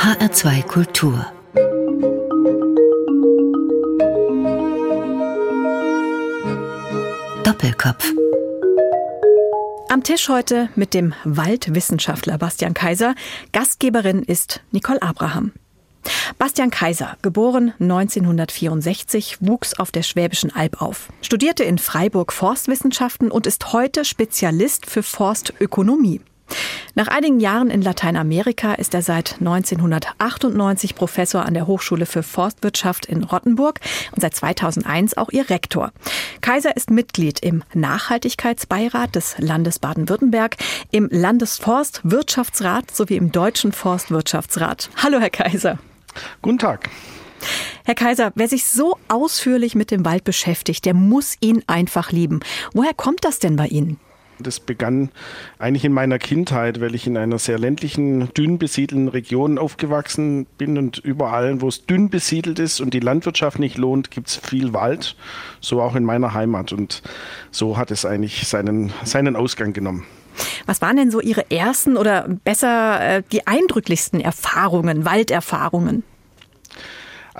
HR2 Kultur Doppelkopf am Tisch heute mit dem Waldwissenschaftler Bastian Kaiser. Gastgeberin ist Nicole Abraham. Bastian Kaiser, geboren 1964, wuchs auf der Schwäbischen Alb auf, studierte in Freiburg Forstwissenschaften und ist heute Spezialist für Forstökonomie. Nach einigen Jahren in Lateinamerika ist er seit 1998 Professor an der Hochschule für Forstwirtschaft in Rottenburg und seit 2001 auch ihr Rektor. Kaiser ist Mitglied im Nachhaltigkeitsbeirat des Landes Baden-Württemberg, im Landesforstwirtschaftsrat sowie im Deutschen Forstwirtschaftsrat. Hallo, Herr Kaiser. Guten Tag. Herr Kaiser, wer sich so ausführlich mit dem Wald beschäftigt, der muss ihn einfach lieben. Woher kommt das denn bei Ihnen? Das begann eigentlich in meiner Kindheit, weil ich in einer sehr ländlichen, dünn besiedelten Region aufgewachsen bin und überall, wo es dünn besiedelt ist und die Landwirtschaft nicht lohnt, gibt es viel Wald, so auch in meiner Heimat. Und so hat es eigentlich seinen, seinen Ausgang genommen. Was waren denn so Ihre ersten oder besser äh, die eindrücklichsten Erfahrungen, Walderfahrungen?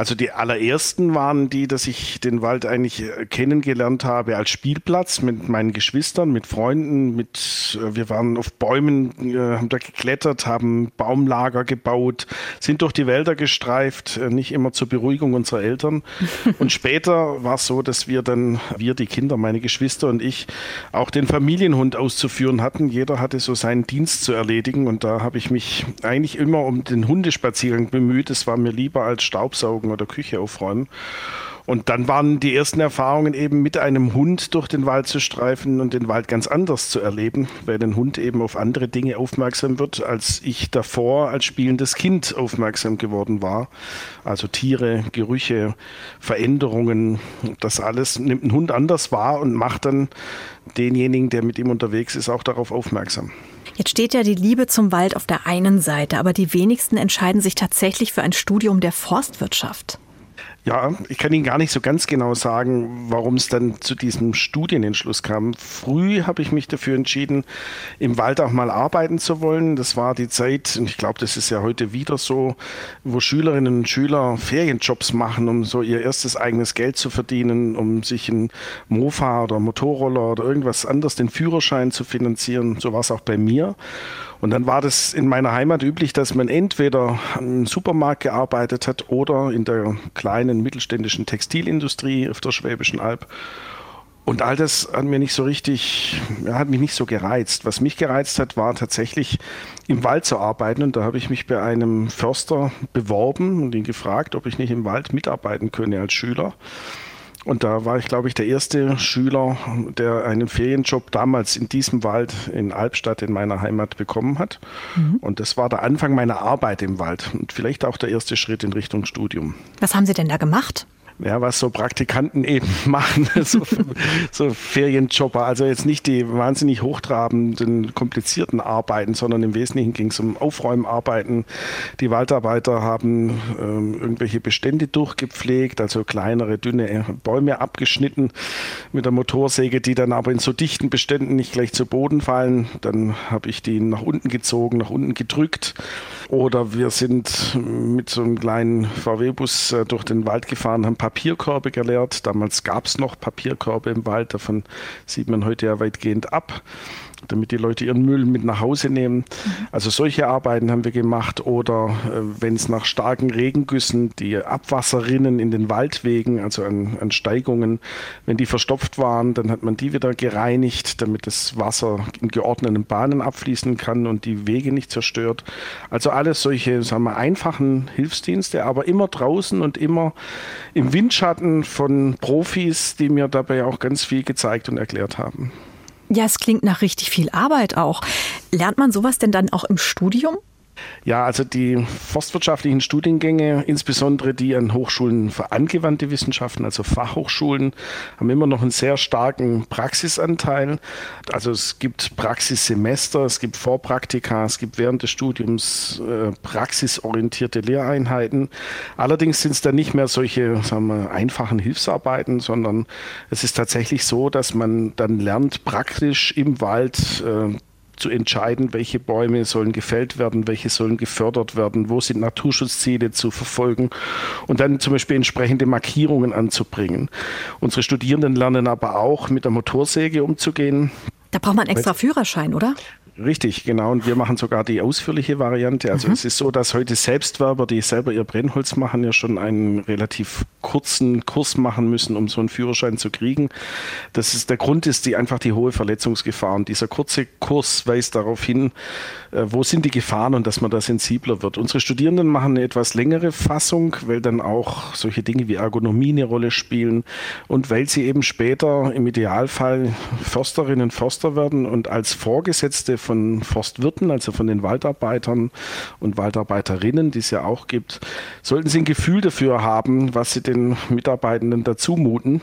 Also die allerersten waren die, dass ich den Wald eigentlich äh, kennengelernt habe als Spielplatz mit meinen Geschwistern, mit Freunden, mit äh, wir waren auf Bäumen, äh, haben da geklettert, haben Baumlager gebaut, sind durch die Wälder gestreift, nicht immer zur Beruhigung unserer Eltern. Und später war es so, dass wir dann, wir die Kinder, meine Geschwister und ich, auch den Familienhund auszuführen hatten. Jeder hatte so seinen Dienst zu erledigen und da habe ich mich eigentlich immer um den Hundespaziergang bemüht. Es war mir lieber als Staubsaugen saugen oder Küche aufräumen. Und dann waren die ersten Erfahrungen eben mit einem Hund durch den Wald zu streifen und den Wald ganz anders zu erleben, weil ein Hund eben auf andere Dinge aufmerksam wird, als ich davor als spielendes Kind aufmerksam geworden war. Also Tiere, Gerüche, Veränderungen, das alles nimmt ein Hund anders wahr und macht dann denjenigen, der mit ihm unterwegs ist, auch darauf aufmerksam. Jetzt steht ja die Liebe zum Wald auf der einen Seite, aber die wenigsten entscheiden sich tatsächlich für ein Studium der Forstwirtschaft. Ja, ich kann Ihnen gar nicht so ganz genau sagen, warum es dann zu diesem Studienentschluss kam. Früh habe ich mich dafür entschieden, im Wald auch mal arbeiten zu wollen. Das war die Zeit, und ich glaube, das ist ja heute wieder so, wo Schülerinnen und Schüler Ferienjobs machen, um so ihr erstes eigenes Geld zu verdienen, um sich ein Mofa oder Motorroller oder irgendwas anderes, den Führerschein zu finanzieren. So war es auch bei mir. Und dann war das in meiner Heimat üblich, dass man entweder im Supermarkt gearbeitet hat oder in der kleinen mittelständischen Textilindustrie auf der Schwäbischen Alb. Und all das hat mir nicht so richtig, hat mich nicht so gereizt. Was mich gereizt hat, war tatsächlich im Wald zu arbeiten. Und da habe ich mich bei einem Förster beworben und ihn gefragt, ob ich nicht im Wald mitarbeiten könne als Schüler. Und da war ich, glaube ich, der erste Schüler, der einen Ferienjob damals in diesem Wald in Albstadt in meiner Heimat bekommen hat. Mhm. Und das war der Anfang meiner Arbeit im Wald und vielleicht auch der erste Schritt in Richtung Studium. Was haben Sie denn da gemacht? Ja, was so Praktikanten eben machen, so, so Ferienjobber. Also jetzt nicht die wahnsinnig hochtrabenden, komplizierten Arbeiten, sondern im Wesentlichen ging es um Aufräumarbeiten. Die Waldarbeiter haben ähm, irgendwelche Bestände durchgepflegt, also kleinere, dünne Bäume abgeschnitten mit der Motorsäge, die dann aber in so dichten Beständen nicht gleich zu Boden fallen. Dann habe ich die nach unten gezogen, nach unten gedrückt. Oder wir sind mit so einem kleinen VW-Bus äh, durch den Wald gefahren, haben Papierkörbe geleert. Damals gab es noch Papierkörbe im Wald, davon sieht man heute ja weitgehend ab damit die Leute ihren Müll mit nach Hause nehmen. Mhm. Also solche Arbeiten haben wir gemacht. Oder äh, wenn es nach starken Regengüssen die Abwasserrinnen in den Waldwegen, also an, an, Steigungen, wenn die verstopft waren, dann hat man die wieder gereinigt, damit das Wasser in geordneten Bahnen abfließen kann und die Wege nicht zerstört. Also alles solche, sagen wir, einfachen Hilfsdienste, aber immer draußen und immer im Windschatten von Profis, die mir dabei auch ganz viel gezeigt und erklärt haben. Ja, es klingt nach richtig viel Arbeit auch. Lernt man sowas denn dann auch im Studium? Ja, also die forstwirtschaftlichen Studiengänge, insbesondere die an Hochschulen für angewandte Wissenschaften, also Fachhochschulen, haben immer noch einen sehr starken Praxisanteil. Also es gibt Praxissemester, es gibt Vorpraktika, es gibt während des Studiums äh, praxisorientierte Lehreinheiten. Allerdings sind es dann nicht mehr solche sagen wir, einfachen Hilfsarbeiten, sondern es ist tatsächlich so, dass man dann lernt, praktisch im Wald äh, zu entscheiden, welche Bäume sollen gefällt werden, welche sollen gefördert werden, wo sind Naturschutzziele zu verfolgen und dann zum Beispiel entsprechende Markierungen anzubringen. Unsere Studierenden lernen aber auch mit der Motorsäge umzugehen. Da braucht man extra Führerschein, oder? Richtig, genau. Und wir machen sogar die ausführliche Variante. Also mhm. es ist so, dass heute Selbstwerber, die selber ihr Brennholz machen, ja schon einen relativ kurzen Kurs machen müssen, um so einen Führerschein zu kriegen. Das ist der Grund ist die einfach die hohe Verletzungsgefahr. Und dieser kurze Kurs weist darauf hin, äh, wo sind die Gefahren und dass man da sensibler wird. Unsere Studierenden machen eine etwas längere Fassung, weil dann auch solche Dinge wie Ergonomie eine Rolle spielen und weil sie eben später im Idealfall Försterinnen und Förster werden und als Vorgesetzte von Forstwirten, also von den Waldarbeitern und Waldarbeiterinnen, die es ja auch gibt, sollten Sie ein Gefühl dafür haben, was Sie den Mitarbeitenden dazu muten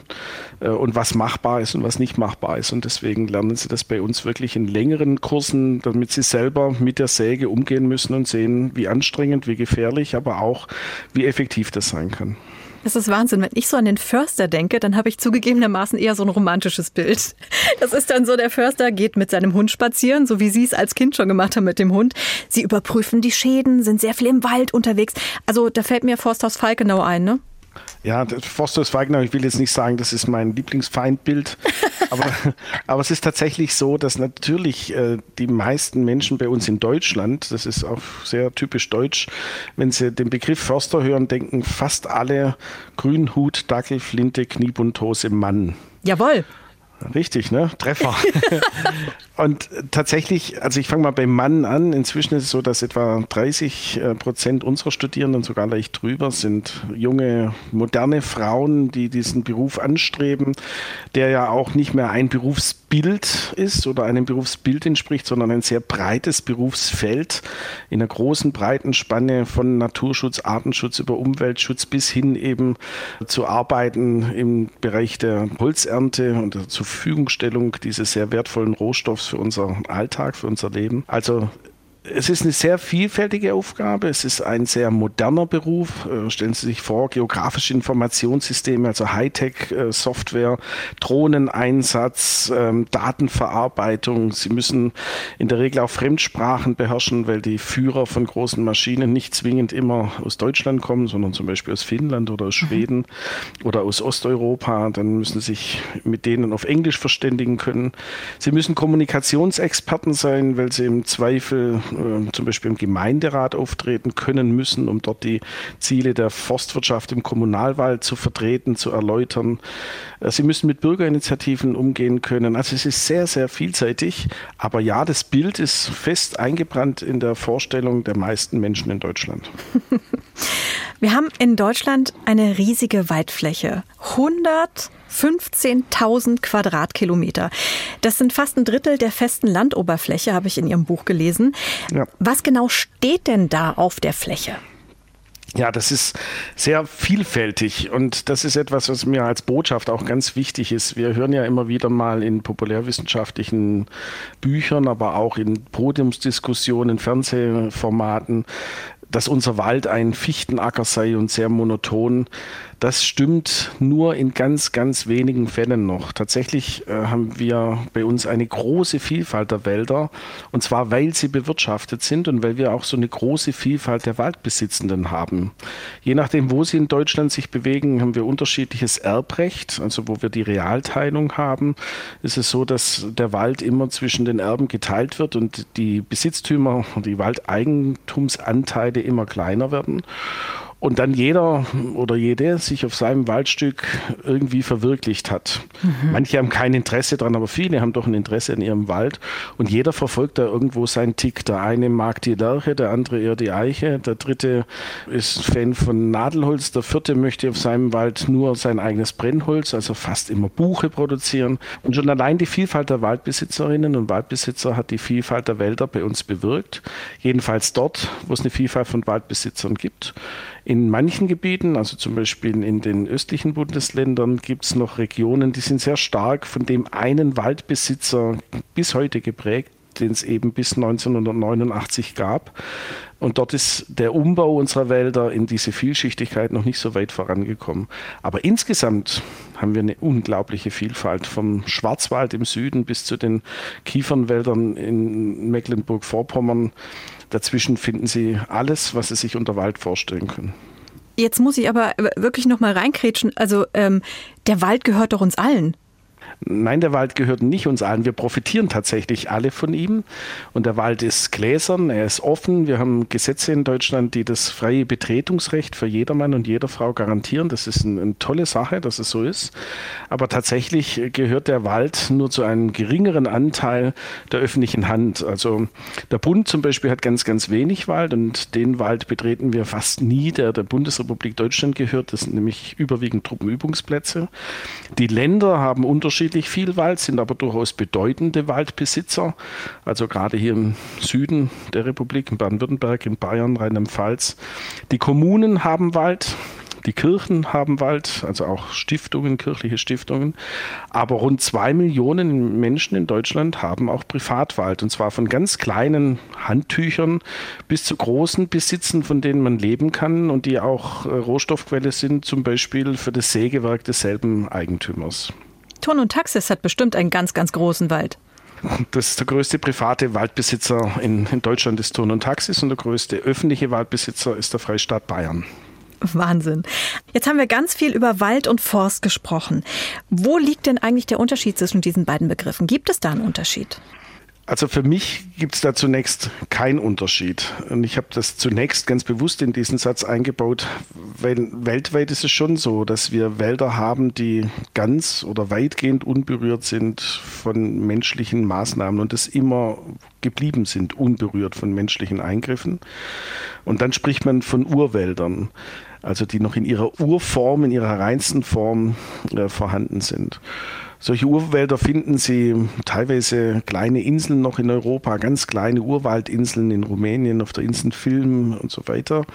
äh, und was machbar ist und was nicht machbar ist. Und deswegen lernen Sie das bei uns wirklich in längeren Kursen, damit Sie selber mit der Säge umgehen müssen und sehen, wie anstrengend, wie gefährlich, aber auch wie effektiv das sein kann. Das ist Wahnsinn. Wenn ich so an den Förster denke, dann habe ich zugegebenermaßen eher so ein romantisches Bild. Das ist dann so, der Förster geht mit seinem Hund spazieren, so wie Sie es als Kind schon gemacht haben mit dem Hund. Sie überprüfen die Schäden, sind sehr viel im Wald unterwegs. Also da fällt mir Forsthaus Falkenau ein, ne? Ja, Forsthaus Falkenau, ich will jetzt nicht sagen, das ist mein Lieblingsfeindbild, aber, aber es ist tatsächlich so, dass natürlich äh, die meisten Menschen bei uns in Deutschland, das ist auch sehr typisch deutsch, wenn sie den Begriff Förster hören, denken fast alle Grünhut, Dackel, Flinte, Kniebundhose, Mann. Jawohl. Richtig, ne? Treffer. und tatsächlich, also ich fange mal beim Mann an. Inzwischen ist es so, dass etwa 30 äh, Prozent unserer Studierenden, sogar leicht drüber, sind junge, moderne Frauen, die diesen Beruf anstreben, der ja auch nicht mehr ein Berufsbild ist oder einem Berufsbild entspricht, sondern ein sehr breites Berufsfeld in einer großen, breiten Spanne von Naturschutz, Artenschutz über Umweltschutz bis hin eben zu arbeiten im Bereich der Holzernte und zu Verfügungstellung dieses sehr wertvollen Rohstoffs für unser Alltag, für unser Leben. Also es ist eine sehr vielfältige Aufgabe. Es ist ein sehr moderner Beruf. Äh, stellen Sie sich vor, geografische Informationssysteme, also Hightech-Software, Drohneneinsatz, ähm, Datenverarbeitung. Sie müssen in der Regel auch Fremdsprachen beherrschen, weil die Führer von großen Maschinen nicht zwingend immer aus Deutschland kommen, sondern zum Beispiel aus Finnland oder aus mhm. Schweden mhm. oder aus Osteuropa. Dann müssen Sie sich mit denen auf Englisch verständigen können. Sie müssen Kommunikationsexperten sein, weil Sie im Zweifel äh, zum Beispiel im Gemeinderat auftreten können müssen, um dort die Ziele der Forstwirtschaft im Kommunalwald zu vertreten, zu erläutern. Äh, sie müssen mit Bürgerinitiativen umgehen können. Also es ist sehr, sehr vielseitig. Aber ja, das Bild ist fest eingebrannt in der Vorstellung der meisten Menschen in Deutschland. Wir haben in Deutschland eine riesige Waldfläche. 100 15.000 Quadratkilometer. Das sind fast ein Drittel der festen Landoberfläche, habe ich in Ihrem Buch gelesen. Ja. Was genau steht denn da auf der Fläche? Ja, das ist sehr vielfältig und das ist etwas, was mir als Botschaft auch ganz wichtig ist. Wir hören ja immer wieder mal in populärwissenschaftlichen Büchern, aber auch in Podiumsdiskussionen, Fernsehformaten, dass unser Wald einFichtenacker sei und sehr monoton. Das stimmt nur in ganz, ganz wenigen Fällen noch. Tatsächlich äh, haben wir bei uns eine große Vielfalt der Wälder und zwar, weil sie bewirtschaftet sind und weil wir auch so eine große Vielfalt der Waldbesitzenden haben. Je nachdem, wo sie in Deutschland sich bewegen, haben wir unterschiedliches Erbrecht. Also wo wir die Realteilung haben, ist es so, dass der Wald immer zwischen den Erben geteilt wird und die Besitztümer und die Waldeigentumsanteile immer kleiner werden und dann jeder oder jede sich auf seinem Waldstück irgendwie verwirklicht hat. Mhm. Manche haben kein Interesse dran, aber viele haben doch ein Interesse in ihrem Wald und jeder verfolgt da irgendwo seinen Tick. Der eine mag die Lärche, der andere eher die Eiche, der dritte ist Fan von Nadelholz, der vierte möchte auf seinem Wald nur sein eigenes Brennholz, also fast immer Buche produzieren. Und schon allein die Vielfalt der Waldbesitzerinnen und Waldbesitzer hat die Vielfalt der Wälder bei uns bewirkt. Jedenfalls dort, wo es eine Vielfalt von Waldbesitzern gibt. In manchen Gebieten, also zum Beispiel in den östlichen Bundesländern, gibt es noch Regionen, die sind sehr stark von dem einen Waldbesitzer bis heute geprägt den es eben bis 1989 gab. Und dort ist der Umbau unserer Wälder in diese Vielschichtigkeit noch nicht so weit vorangekommen. Aber insgesamt haben wir eine unglaubliche Vielfalt vom Schwarzwald im Süden bis zu den Kiefernwäldern in Mecklenburg-Vorpommern. Dazwischen finden Sie alles, was Sie sich unter Wald vorstellen können. Jetzt muss ich aber wirklich noch mal reinkrätschen. Also ähm, der Wald gehört doch uns allen. Nein, der Wald gehört nicht uns allen. Wir profitieren tatsächlich alle von ihm. Und der Wald ist gläsern, er ist offen. Wir haben Gesetze in Deutschland, die das freie Betretungsrecht für jedermann und jeder Frau garantieren. Das ist eine, eine tolle Sache, dass es so ist. Aber tatsächlich gehört der Wald nur zu einem geringeren Anteil der öffentlichen Hand. Also der Bund zum Beispiel hat ganz, ganz wenig Wald und den Wald betreten wir fast nie, der der Bundesrepublik Deutschland gehört. Das sind nämlich überwiegend Truppenübungsplätze. Die Länder haben unterschiedliche unterschiedlich viel Wald, sind aber durchaus bedeutende Waldbesitzer. Also gerade hier im Süden der Republik, in Baden-Württemberg, in Bayern, Rheinland-Pfalz. Die Kommunen haben Wald. Die Kirchen haben Wald, also auch Stiftungen, kirchliche Stiftungen. Aber rund zwei Millionen Menschen in Deutschland haben auch Privatwald. Und zwar von ganz kleinen Handtüchern bis zu großen Besitzen, von denen man leben kann und die auch äh, Rohstoffquelle sind, zum Beispiel für das Sägewerk desselben Eigentümers. Ton und Taxis hat bestimmt einen ganz, ganz großen Wald. Das ist der größte private Waldbesitzer in, in Deutschland ist Ton und Taxis und der größte öffentliche Waldbesitzer ist der Freistaat Bayern. Wahnsinn. Jetzt haben wir ganz viel über Wald und Forst gesprochen. Wo liegt denn eigentlich der Unterschied zwischen diesen beiden Begriffen? Gibt es da einen Unterschied? Also für mich gibt es da zunächst keinen Unterschied. Und ich habe das zunächst ganz bewusst in diesen Satz eingebaut, weil weltweit ist es schon so, dass wir Wälder haben, die ganz oder weitgehend unberührt sind von menschlichen Maßnahmen und das immer geblieben sind, unberührt von menschlichen Eingriffen. Und dann spricht man von Urwäldern, also die noch in ihrer Urform, in ihrer reinsten Form äh, vorhanden sind. Solche Urwälder finden Sie teilweise kleine Inseln noch in Europa, ganz kleine Urwaldinseln in Rumänien, auf der Insel Film und so weiter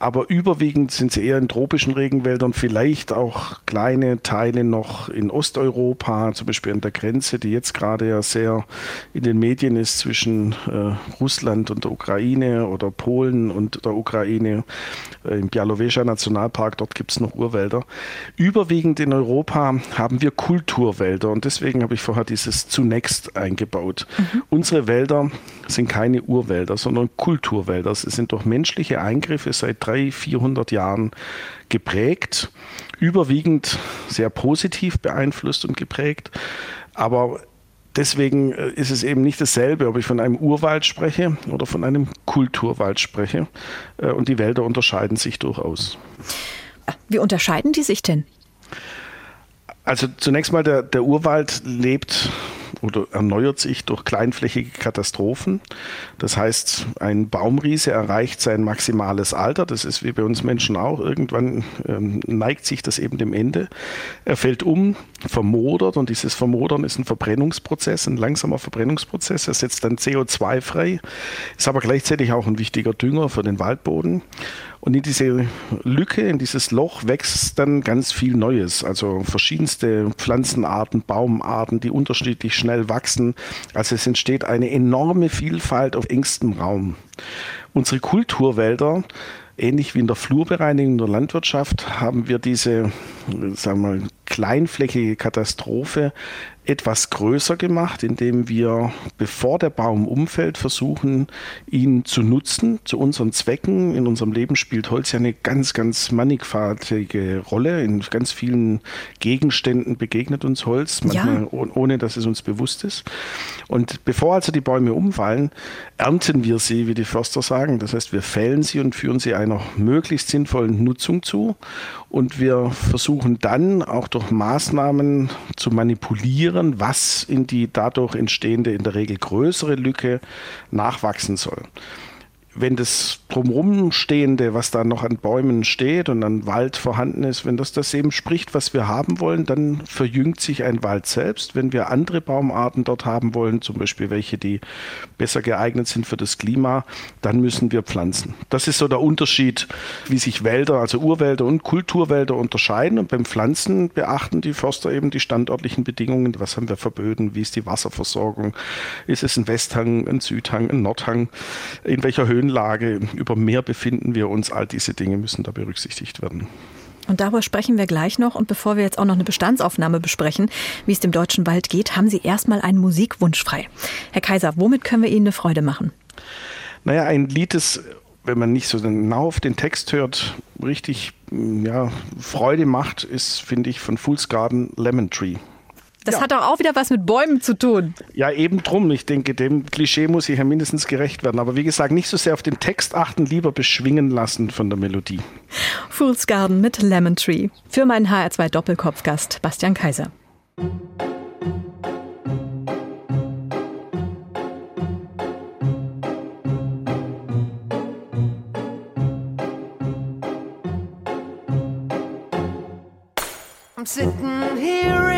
aber überwiegend sind sie eher in tropischen Regenwäldern, vielleicht auch kleine Teile noch in Osteuropa, zum Beispiel an der Grenze, die jetzt gerade ja sehr in den Medien ist zwischen äh, Russland und der Ukraine oder Polen und der Ukraine. Äh, Im Białowieża Nationalpark, dort gibt es noch Urwälder. Überwiegend in Europa haben wir Kulturwälder und deswegen habe ich vorher dieses zunächst eingebaut. Mhm. Unsere Wälder sind keine Urwälder, sondern Kulturwälder. Sie sind durch menschliche Eingriffe seit 300, 400 Jahren geprägt, überwiegend sehr positiv beeinflusst und geprägt. Aber deswegen äh, ist es eben nicht dasselbe, ob ich von einem Urwald spreche oder von einem Kulturwald spreche. Äh, und die Wälder unterscheiden sich durchaus. Wie unterscheiden die sich denn? Also zunächst mal, der, der Urwald lebt oder erneuert sich durch kleinflächige Katastrophen. Das heißt, ein Baumriese erreicht sein maximales Alter. Das ist wie bei uns Menschen auch. Irgendwann ähm, neigt sich das eben dem Ende. Er fällt um, vermodert und dieses Vermodern ist ein Verbrennungsprozess, ein langsamer Verbrennungsprozess. Er setzt dann CO2 frei, ist aber gleichzeitig auch ein wichtiger Dünger für den Waldboden. Und in diese Lücke, in dieses Loch wächst dann ganz viel Neues. Also verschiedenste Pflanzenarten, Baumarten, die unterschiedlich schnell wachsen. Also es entsteht eine enorme Vielfalt auf engstem Raum. Unsere Kulturwälder ähnlich wie in der Flurbereinigung der Landwirtschaft haben wir diese, sagen wir mal, kleinflächige Katastrophe etwas größer gemacht, indem wir, bevor der Baum umfällt, versuchen, ihn zu nutzen zu unseren Zwecken. In unserem Leben spielt Holz ja eine ganz, ganz mannigfaltige Rolle. In ganz vielen Gegenständen begegnet uns Holz, manchmal ja. ohne, dass es uns bewusst ist. Und bevor also die Bäume umfallen, ernten wir sie, wie die Förster sagen. Das heißt, wir fällen sie und führen sie einer möglichst sinnvollen Nutzung zu. Und wir versuchen dann auch durch Maßnahmen zu manipulieren, was in die dadurch entstehende, in der Regel größere Lücke nachwachsen soll. Wenn das drumherum stehende, was da noch an Bäumen steht und an Wald vorhanden ist, wenn das das eben spricht, was wir haben wollen, dann verjüngt sich ein Wald selbst. Wenn wir andere Baumarten dort haben wollen, zum Beispiel welche, die besser geeignet sind für das Klima, dann müssen wir pflanzen. Das ist so der Unterschied, wie sich Wälder, also Urwälder und Kulturwälder unterscheiden. Und beim Pflanzen beachten die Förster eben die standortlichen Bedingungen. Was haben wir für? Wie ist die Wasserversorgung? Ist es ein Westhang, ein Südhang, ein Nordhang? In welcher Höhenlage über Meer befinden wir uns? All diese Dinge müssen da berücksichtigt werden. Und darüber sprechen wir gleich noch. Und bevor wir jetzt auch noch eine Bestandsaufnahme besprechen, wie es dem deutschen Wald geht, haben Sie erstmal einen Musikwunsch frei. Herr Kaiser, womit können wir Ihnen eine Freude machen? Naja, ein Lied, das, wenn man nicht so genau auf den Text hört, richtig ja, Freude macht, ist, finde ich, von Fool's Garden Lemon Tree. Das ja. hat doch auch wieder was mit Bäumen zu tun. Ja, eben drum. Ich denke, dem Klischee muss ich ja mindestens gerecht werden. Aber wie gesagt, nicht so sehr auf den Text achten, lieber beschwingen lassen von der Melodie. Fool's Garden mit Lemon Tree. Für meinen HR2 Doppelkopfgast Bastian Kaiser. I'm sitting here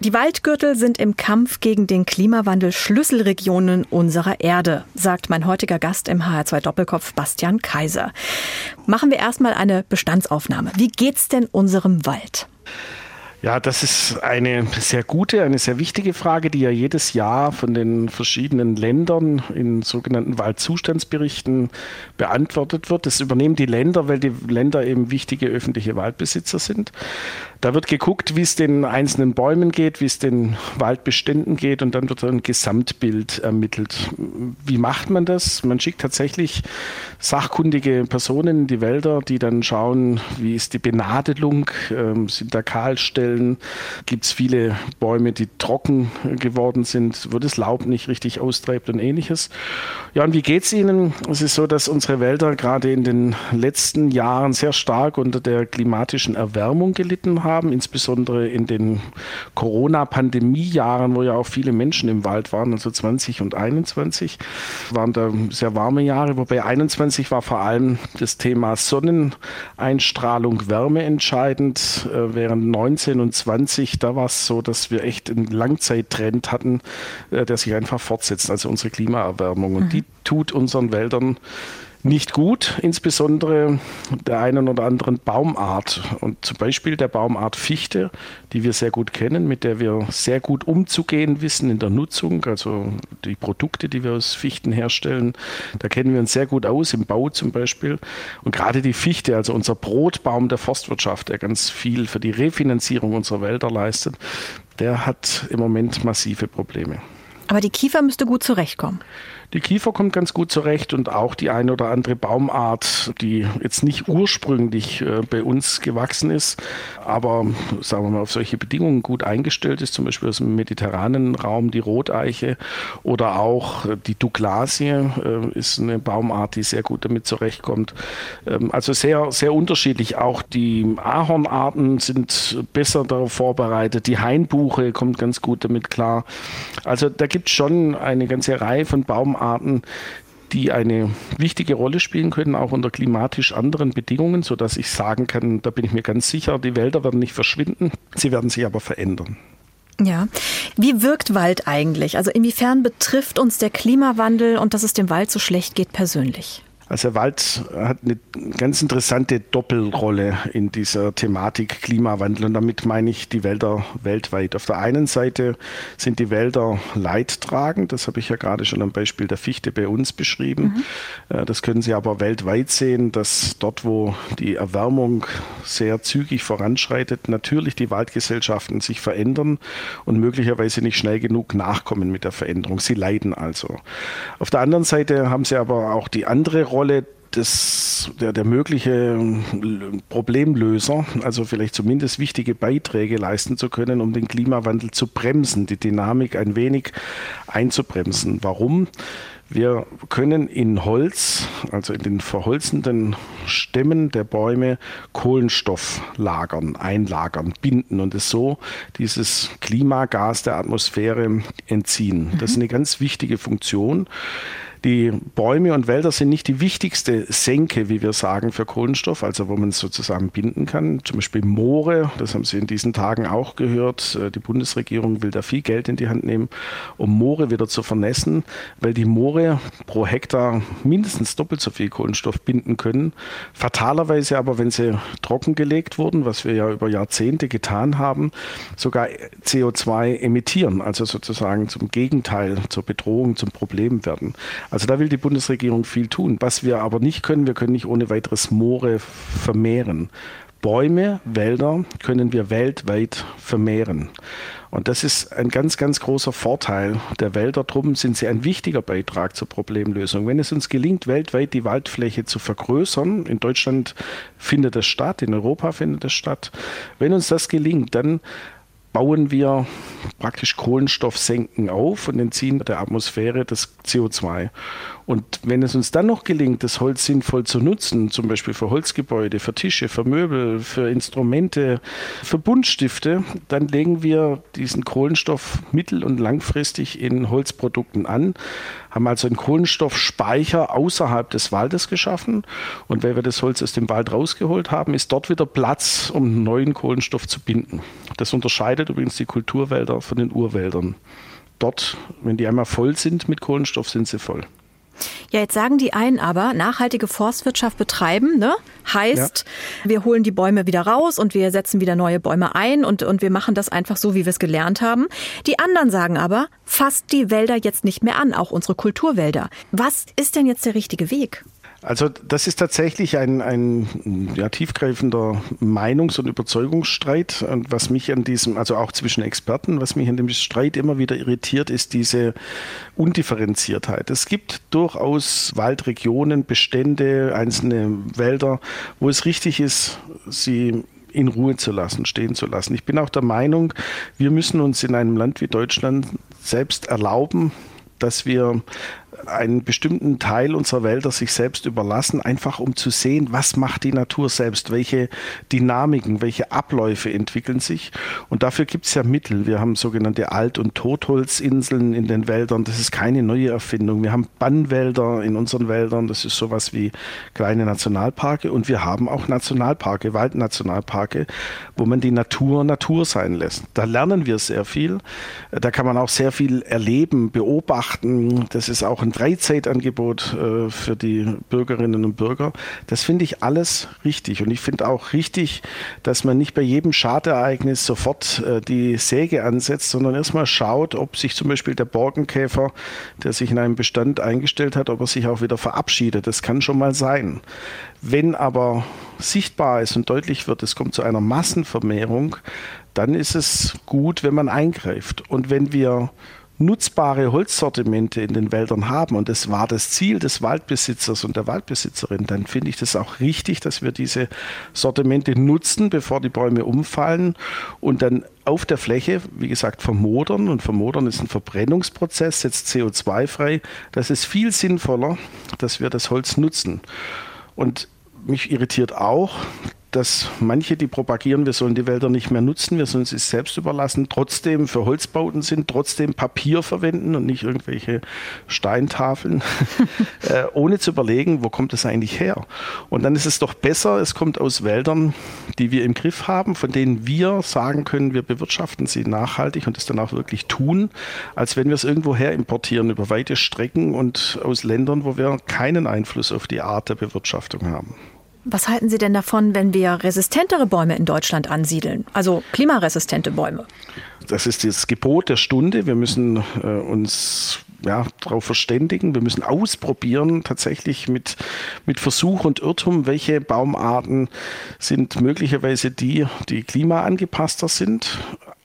Die Waldgürtel sind im Kampf gegen den Klimawandel Schlüsselregionen unserer Erde, sagt mein heutiger Gast im HR2 Doppelkopf Bastian Kaiser. Machen wir erstmal eine Bestandsaufnahme. Wie geht's denn unserem Wald? Ja, das ist eine sehr gute, eine sehr wichtige Frage, die ja jedes Jahr von den verschiedenen Ländern in sogenannten Waldzustandsberichten beantwortet wird. Das übernehmen die Länder, weil die Länder eben wichtige öffentliche Waldbesitzer sind. Da wird geguckt, wie es den einzelnen Bäumen geht, wie es den Waldbeständen geht und dann wird ein Gesamtbild ermittelt. Wie macht man das? Man schickt tatsächlich sachkundige Personen in die Wälder, die dann schauen, wie ist die Benadelung, ähm, sind da Kahlstellen, gibt es viele Bäume, die trocken geworden sind, wird das Laub nicht richtig austreibt und ähnliches. Ja, und wie geht es Ihnen? Es ist so, dass unsere Wälder gerade in den letzten Jahren sehr stark unter der klimatischen Erwärmung gelitten haben, insbesondere in den Corona-Pandemie-Jahren, wo ja auch viele Menschen im Wald waren, also 20 und 21, waren da sehr warme Jahre, wobei 21 war vor allem das Thema Sonneneinstrahlung, Wärme entscheidend, äh, während 19 und 20, da war es so, dass wir echt einen Langzeittrend hatten, äh, der sich einfach fortsetzt, also unsere Klimaerwärmung. Und mhm. die tut unseren Wäldern nicht gut, insbesondere der einen oder anderen Baumart. Und zum Beispiel der Baumart Fichte, die wir sehr gut kennen, mit der wir sehr gut umzugehen wissen in der Nutzung, also die Produkte, die wir aus Fichten herstellen, da kennen wir uns sehr gut aus, im Bau zum Beispiel. Und gerade die Fichte, also unser Brotbaum der Forstwirtschaft, der ganz viel für die Refinanzierung unserer Wälder leistet, der hat im Moment massive Probleme. Aber die Kiefer müsste gut zurechtkommen. Die Kiefer kommt ganz gut zurecht und auch die eine oder andere Baumart, die jetzt nicht ursprünglich äh, bei uns gewachsen ist, aber sagen wir mal auf solche Bedingungen gut eingestellt ist, zum Beispiel aus dem mediterranen Raum die Roteiche oder auch die Douglasie äh, ist eine Baumart, die sehr gut damit zurechtkommt. Ähm, also sehr, sehr unterschiedlich. Auch die Ahornarten sind besser darauf vorbereitet. Die Hainbuche kommt ganz gut damit klar. Also da gibt es schon eine ganze Reihe von Baumarten, Baumarten, die eine wichtige Rolle spielen können, auch unter klimatisch anderen Bedingungen, sodass ich sagen kann, da bin ich mir ganz sicher, die Wälder werden nicht verschwinden, sie werden sich aber verändern. Ja. Wie wirkt Wald eigentlich? Also inwiefern betrifft uns der Klimawandel und dass es dem Wald so schlecht geht persönlich? Also Wald hat eine ganz interessante Doppelrolle in dieser Thematik Klimawandel und damit meine ich die Wälder weltweit. Auf der einen Seite sind die Wälder leidtragend, das habe ich ja gerade schon am Beispiel der Fichte bei uns beschrieben. Mhm. Äh, das können Sie aber weltweit sehen, dass dort, wo die Erwärmung sehr zügig voranschreitet, natürlich die Waldgesellschaften sich verändern und möglicherweise nicht schnell genug nachkommen mit der Veränderung. Sie leiden also. Auf der anderen Seite haben Sie aber auch die andere Rolle, Rolle des, der, der mögliche Problemlöser, also vielleicht zumindest wichtige Beiträge leisten zu können, um den Klimawandel zu bremsen, die Dynamik ein wenig einzubremsen. Warum? Wir können in Holz, also in den verholzenden Stämmen der Bäume, Kohlenstoff lagern, einlagern, binden und es so dieses Klimagas der Atmosphäre entziehen. Das ist eine ganz wichtige Funktion. Die Bäume und Wälder sind nicht die wichtigste Senke, wie wir sagen, für Kohlenstoff, also wo man es sozusagen binden kann. Zum Beispiel Moore, das haben Sie in diesen Tagen auch gehört. Äh, die Bundesregierung will da viel Geld in die Hand nehmen, um Moore wieder zu vernässen, weil die Moore pro Hektar mindestens doppelt so viel Kohlenstoff binden können. Fatalerweise aber, wenn sie trockengelegt wurden, was wir ja über Jahrzehnte getan haben, sogar CO2 emittieren, also sozusagen zum Gegenteil, zur Bedrohung, zum Problem werden. Also da will die Bundesregierung viel tun. Was wir aber nicht können, wir können nicht ohne weiteres Moore vermehren. Bäume, Wälder können wir weltweit vermehren. Und das ist ein ganz, ganz großer Vorteil der Wälder. Drum sind sie ein wichtiger Beitrag zur Problemlösung. Wenn es uns gelingt, weltweit die Waldfläche zu vergrößern, in Deutschland findet das statt, in Europa findet das statt, wenn uns das gelingt, dann bauen wir praktisch Kohlenstoffsenken auf und entziehen der Atmosphäre das CO2. Und wenn es uns dann noch gelingt, das Holz sinnvoll zu nutzen, zum Beispiel für Holzgebäude, für Tische, für Möbel, für Instrumente, für Buntstifte, dann legen wir diesen Kohlenstoff mittel- und langfristig in Holzprodukten an, haben also einen Kohlenstoffspeicher außerhalb des Waldes geschaffen. Und weil wir das Holz aus dem Wald rausgeholt haben, ist dort wieder Platz, um neuen Kohlenstoff zu binden. Das unterscheidet übrigens die Kulturwälder von den Urwäldern. Dort, wenn die einmal voll sind mit Kohlenstoff, sind sie voll. Ja, jetzt sagen die einen aber, nachhaltige Forstwirtschaft betreiben, ne? heißt, ja. wir holen die Bäume wieder raus und wir setzen wieder neue Bäume ein und, und wir machen das einfach so, wie wir es gelernt haben. Die anderen sagen aber, fasst die Wälder jetzt nicht mehr an, auch unsere Kulturwälder. Was ist denn jetzt der richtige Weg? Also das ist tatsächlich ein, ein ja, tiefgreifender Meinungs- und Überzeugungsstreit. Und was mich an diesem, also auch zwischen Experten, was mich an dem Streit immer wieder irritiert, ist diese Undifferenziertheit. Es gibt durchaus Waldregionen, Bestände, einzelne Wälder, wo es richtig ist, sie in Ruhe zu lassen, stehen zu lassen. Ich bin auch der Meinung, wir müssen uns in einem Land wie Deutschland selbst erlauben, dass wir einen bestimmten Teil unserer Wälder sich selbst überlassen, einfach um zu sehen, was macht die Natur selbst, welche Dynamiken, welche Abläufe entwickeln sich. Und dafür gibt es ja Mittel. Wir haben sogenannte Alt- und Totholzinseln in den Wäldern. Das ist keine neue Erfindung. Wir haben Bannwälder in unseren Wäldern. Das ist sowas wie kleine Nationalparke. Und wir haben auch Nationalparke, Waldnationalparke, wo man die Natur Natur sein lässt. Da lernen wir sehr viel. Da kann man auch sehr viel erleben, beobachten. Das ist auch ein Freizeitangebot äh, für die Bürgerinnen und Bürger. Das finde ich alles richtig. Und ich finde auch richtig, dass man nicht bei jedem Schadereignis sofort äh, die Säge ansetzt, sondern erstmal schaut, ob sich zum Beispiel der Borkenkäfer, der sich in einem Bestand eingestellt hat, ob er sich auch wieder verabschiedet. Das kann schon mal sein. Wenn aber sichtbar ist und deutlich wird, es kommt zu einer Massenvermehrung, dann ist es gut, wenn man eingreift. Und wenn wir nutzbare Holzsortimente in den Wäldern haben, und das war das Ziel des Waldbesitzers und der Waldbesitzerin, dann finde ich das auch richtig, dass wir diese Sortimente nutzen, bevor die Bäume umfallen und dann auf der Fläche, wie gesagt, vermodern. Und vermodern ist ein Verbrennungsprozess, setzt CO2 frei. Das ist viel sinnvoller, dass wir das Holz nutzen. Und mich irritiert auch, dass manche, die propagieren, wir sollen die Wälder nicht mehr nutzen, wir sollen sie selbst überlassen, trotzdem für Holzbauten sind, trotzdem Papier verwenden und nicht irgendwelche Steintafeln, äh, ohne zu überlegen, wo kommt das eigentlich her. Und dann ist es doch besser, es kommt aus Wäldern, die wir im Griff haben, von denen wir sagen können, wir bewirtschaften sie nachhaltig und das dann auch wirklich tun, als wenn wir es irgendwo her importieren über weite Strecken und aus Ländern, wo wir keinen Einfluss auf die Art der Bewirtschaftung haben. Was halten Sie denn davon, wenn wir resistentere Bäume in Deutschland ansiedeln, also klimaresistente Bäume? Das ist das Gebot der Stunde. Wir müssen äh, uns ja, darauf verständigen. Wir müssen ausprobieren, tatsächlich mit, mit Versuch und Irrtum, welche Baumarten sind möglicherweise die, die klimaangepasster sind,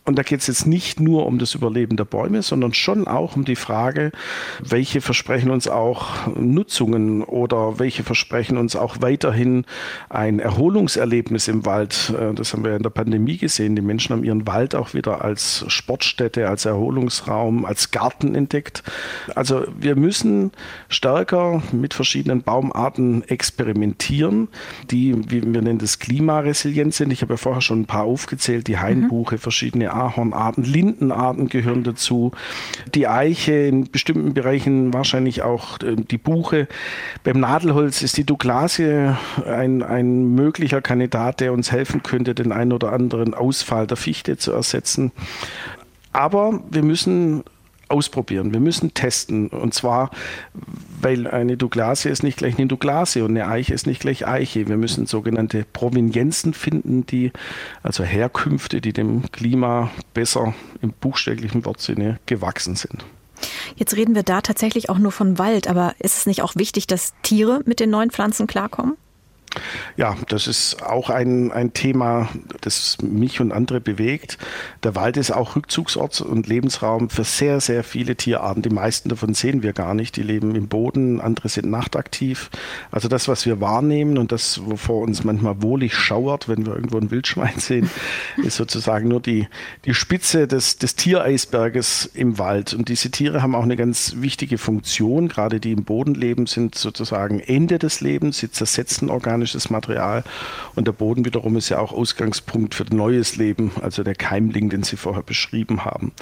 und da geht es jetzt nicht nur um das Überleben der Bäume, sondern schon auch um die Frage, welche versprechen uns auch Nutzungen oder welche versprechen uns auch weiterhin ein Erholungserlebnis im Wald. Äh, das haben wir in der Pandemie gesehen. Die Menschen haben ihren Wald auch wieder als Sportstätte, als Erholungsraum, als Garten entdeckt. Also wir müssen stärker mit verschiedenen Baumarten experimentieren, die, wie wir nennen das, klimaresilient sind. Ich habe ja vorher schon ein paar aufgezählt, die Hainbuche, verschiedene Ahornarten, Lindenarten gehören dazu, die Eiche, in bestimmten Bereichen wahrscheinlich auch äh, die Buche. Beim Nadelholz ist die Douglasie ein, ein möglicher Kandidat, der uns helfen könnte, den einen oder anderen Ausfall der Fichte zu ersetzen. Aber wir müssen ausprobieren. Wir müssen testen. Und zwar, weil eine Douglasie ist nicht gleich eine Douglasie und eine Eiche ist nicht gleich Eiche. Wir müssen sogenannte Provenienzen finden, die, also Herkünfte, die dem Klima besser im buchstäblichen Wortsinne gewachsen sind. Jetzt reden wir da tatsächlich auch nur von Wald, aber ist es nicht auch wichtig, dass Tiere mit den neuen Pflanzen klarkommen? Ja, das ist auch ein, ein Thema, das mich und andere bewegt. Der Wald ist auch Rückzugsort und Lebensraum für sehr, sehr viele Tierarten. Die meisten davon sehen wir gar nicht. Die leben im Boden, andere sind nachtaktiv. Also das, was wir wahrnehmen und das, wovor uns manchmal wohlig schauert, wenn wir irgendwo ein Wildschwein sehen, ist sozusagen nur die, die Spitze des, des Tiereisberges im Wald. Und diese Tiere haben auch eine ganz wichtige Funktion. Gerade die im Boden leben, sind sozusagen Ende des Lebens. Sie zersetzen Organe organisches Material. Und der Boden wiederum ist ja auch Ausgangspunkt für neues Leben, also der Keimling, den Sie vorher beschrieben haben.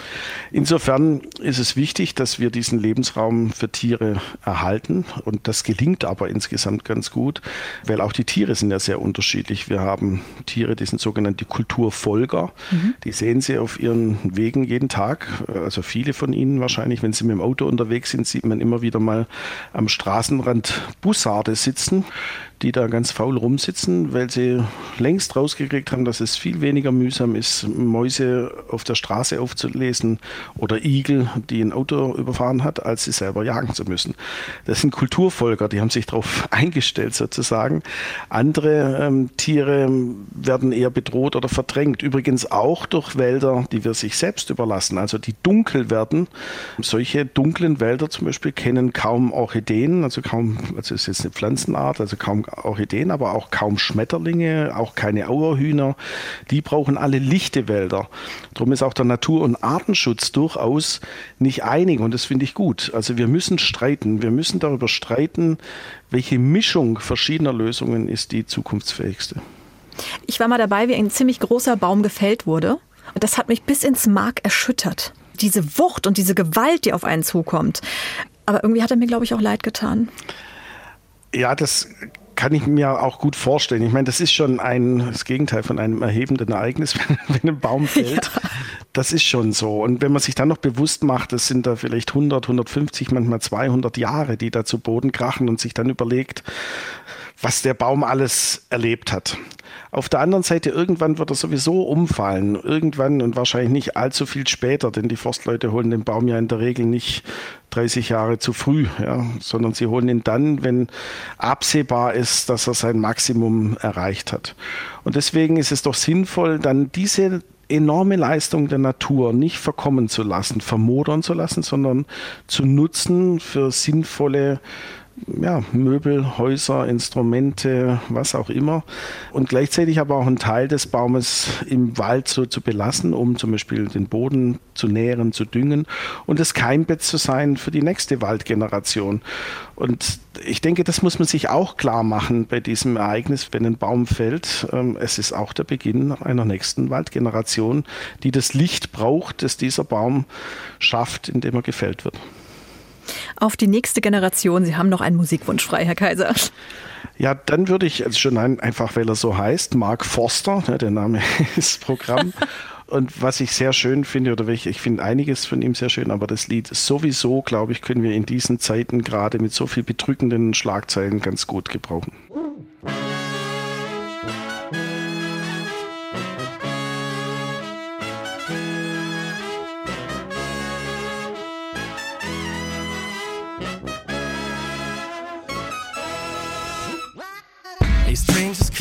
Insofern ist es wichtig, dass wir diesen Lebensraum für Tiere erhalten. Und das gelingt aber insgesamt ganz gut, weil auch die Tiere sind ja sehr unterschiedlich. Wir haben Tiere, die sind sogenannte Kulturfolger. Mhm. Die sehen Sie auf ihren Wegen jeden Tag. Also viele von Ihnen wahrscheinlich, wenn Sie mit dem Auto unterwegs sind, sieht man immer wieder mal am Straßenrand Bussarde sitzen die da ganz faul rumsitzen, weil sie längst rausgekriegt haben, dass es viel weniger mühsam ist, Mäuse auf der Straße aufzulesen oder Igel, die ein Auto überfahren hat, als sie selber jagen zu müssen. Das sind Kulturvolker, die haben sich darauf eingestellt sozusagen. Andere ähm, Tiere werden eher bedroht oder verdrängt. Übrigens auch durch Wälder, die wir sich selbst überlassen, also die dunkel werden. Solche dunklen Wälder zum Beispiel kennen kaum Orchideen, also kaum, also es ist jetzt eine Pflanzenart, also kaum Orchideen, aber auch kaum Schmetterlinge, auch keine Auerhühner. Die brauchen alle lichte Wälder. Darum ist auch der Natur- und Artenschutz durchaus nicht einig und das finde ich gut. Also wir müssen streiten. Wir müssen darüber streiten, welche Mischung verschiedener Lösungen ist die zukunftsfähigste. Ich war mal dabei, wie ein ziemlich großer Baum gefällt wurde. Und das hat mich bis ins Mark erschüttert. Diese Wucht und diese Gewalt, die auf einen zukommt. Aber irgendwie hat er mir, glaube ich, auch leid getan. Ja, das kann ich mir auch gut vorstellen. Ich meine, das ist schon ein, das Gegenteil von einem erhebenden Ereignis, wenn, ein Baum fällt. Ja. Das ist schon so. Und wenn man sich dann noch bewusst macht, das sind da vielleicht 100, 150, manchmal 200 Jahre, die da zu Boden krachen und sich dann überlegt, was der Baum alles erlebt hat. Auf der anderen Seite, irgendwann wird er sowieso umfallen. Irgendwann und wahrscheinlich nicht allzu viel später, denn die Forstleute holen den Baum ja in der Regel nicht 30 Jahre zu früh, ja, sondern sie holen ihn dann, wenn absehbar ist, dass er sein Maximum erreicht hat. Und deswegen ist es doch sinnvoll, dann diese enorme Leistung der Natur nicht verkommen zu lassen, vermodern zu lassen, sondern zu nutzen für sinnvolle ja, Möbel, Häuser, Instrumente, was auch immer. Und gleichzeitig aber auch einen Teil des Baumes im Wald so zu belassen, um zum Beispiel den Boden zu nähren, zu düngen und das Keimbett zu sein für die nächste Waldgeneration. Und ich denke, das muss man sich auch klar machen bei diesem Ereignis, wenn ein Baum fällt. Ähm, es ist auch der Beginn einer nächsten Waldgeneration, die das Licht braucht, das dieser Baum schafft, indem er gefällt wird auf die nächste Generation. Sie haben noch einen Musikwunsch frei, Herr Kaiser. Ja, dann würde ich also schon ein, einfach, weil er so heißt, Mark Forster, ne, der Name ist Programm. Und was ich sehr schön finde, oder ich, ich finde einiges von ihm sehr schön, aber das Lied sowieso, glaube ich, können wir in diesen Zeiten gerade mit so viel bedrückenden Schlagzeilen ganz gut gebrauchen.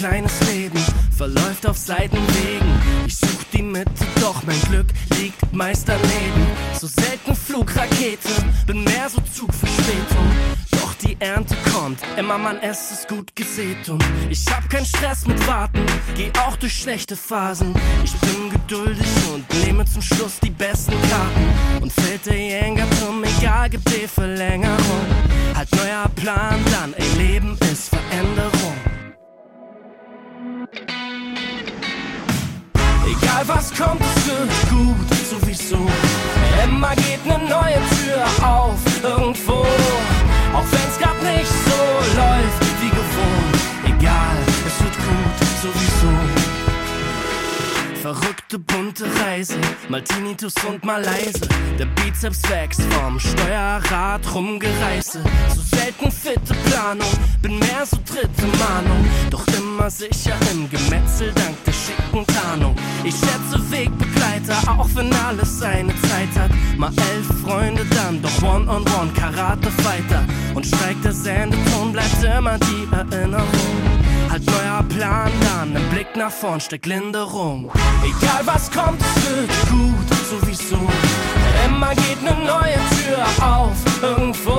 Kleines Leben verläuft auf Seitenwegen. Ich such die Mitte, doch mein Glück liegt meist daneben. So selten Flugrakete, bin mehr so Zugverspätung. Doch die Ernte kommt, immer man es ist gut gesät und ich hab keinen Stress mit Warten, geh auch durch schlechte Phasen. Ich bin geduldig und nehme zum Schluss die besten Karten und fällt der Jenga-Turm, egal, gibt die Verlängerung. Halt neuer Plan, dann, ey, Leben ist Veränderung. Egal was kommt, es wird gut, sowieso. Immer geht ne neue Tür auf, irgendwo. Auch wenn's grad nicht so läuft wie gewohnt. Egal, es wird gut, sowieso. Verrückte bunte Reise, mal Tinnitus und mal leise. Der Bizeps wächst vom Steuerrad rumgereise. So selten fitte Planung, bin mehr so dritte Mahnung. Doch immer sicher im Gemetzel dank der schicken Tarnung. Ich schätze Wegbegleiter, auch wenn alles seine Zeit hat. Mal elf Freunde, dann doch One-on-One, -on -one, Karate-Fighter. Und steigt der Sendeton, bleibt immer die Erinnerung. Halt neuer Plan dann, ein Blick nach vorn steckt Linderung. Egal was kommt, es wird gut, sowieso. Immer geht ne neue Tür auf, irgendwo.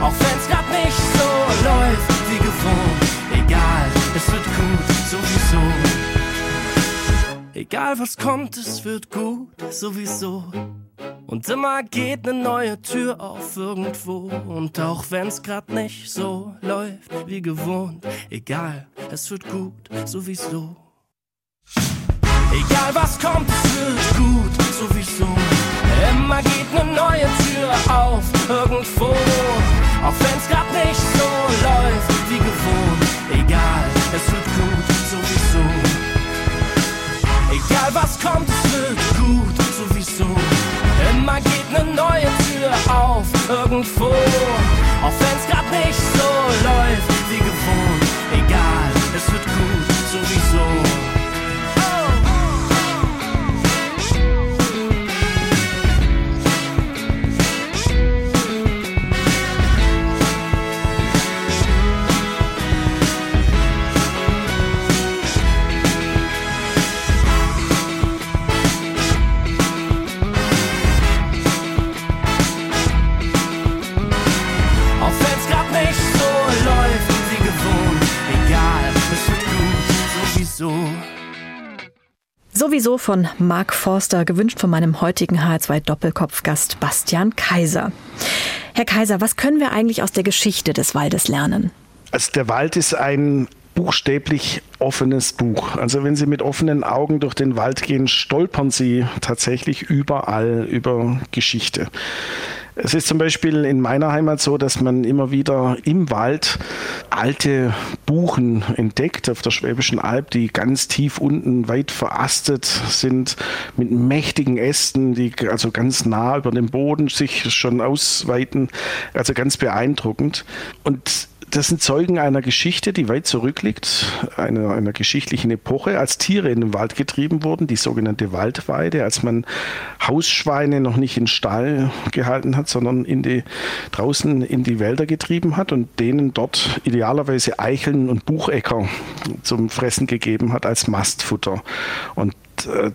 Auch wenn's grad nicht so läuft wie gewohnt. Egal, es wird gut, sowieso. Egal was kommt, es wird gut, sowieso. Und immer geht ne neue Tür auf irgendwo. Und auch wenn's grad nicht so läuft wie gewohnt, egal, es wird gut, sowieso. Egal was kommt, es wird gut, sowieso. Immer geht ne neue Tür auf irgendwo. Auch wenn's grad nicht so läuft wie gewohnt, egal, es wird gut, sowieso. Egal was kommt, es wird gut, sowieso. Immer geht ne neue Tür auf, irgendwo. Auch wenn's grad nicht so läuft Sowieso von Mark Forster, gewünscht von meinem heutigen H2 Doppelkopfgast Bastian Kaiser. Herr Kaiser, was können wir eigentlich aus der Geschichte des Waldes lernen? Also der Wald ist ein buchstäblich offenes Buch. Also wenn Sie mit offenen Augen durch den Wald gehen, stolpern Sie tatsächlich überall über Geschichte. Es ist zum Beispiel in meiner Heimat so, dass man immer wieder im Wald alte Buchen entdeckt auf der Schwäbischen Alb, die ganz tief unten weit verastet sind, mit mächtigen Ästen, die also ganz nah über dem Boden sich schon ausweiten. Also ganz beeindruckend. Und das sind Zeugen einer Geschichte, die weit zurückliegt, einer, einer geschichtlichen Epoche, als Tiere in den Wald getrieben wurden, die sogenannte Waldweide, als man Hausschweine noch nicht in Stall gehalten hat, sondern in die, draußen in die Wälder getrieben hat und denen dort idealerweise Eicheln und Buchecker zum Fressen gegeben hat als Mastfutter. Und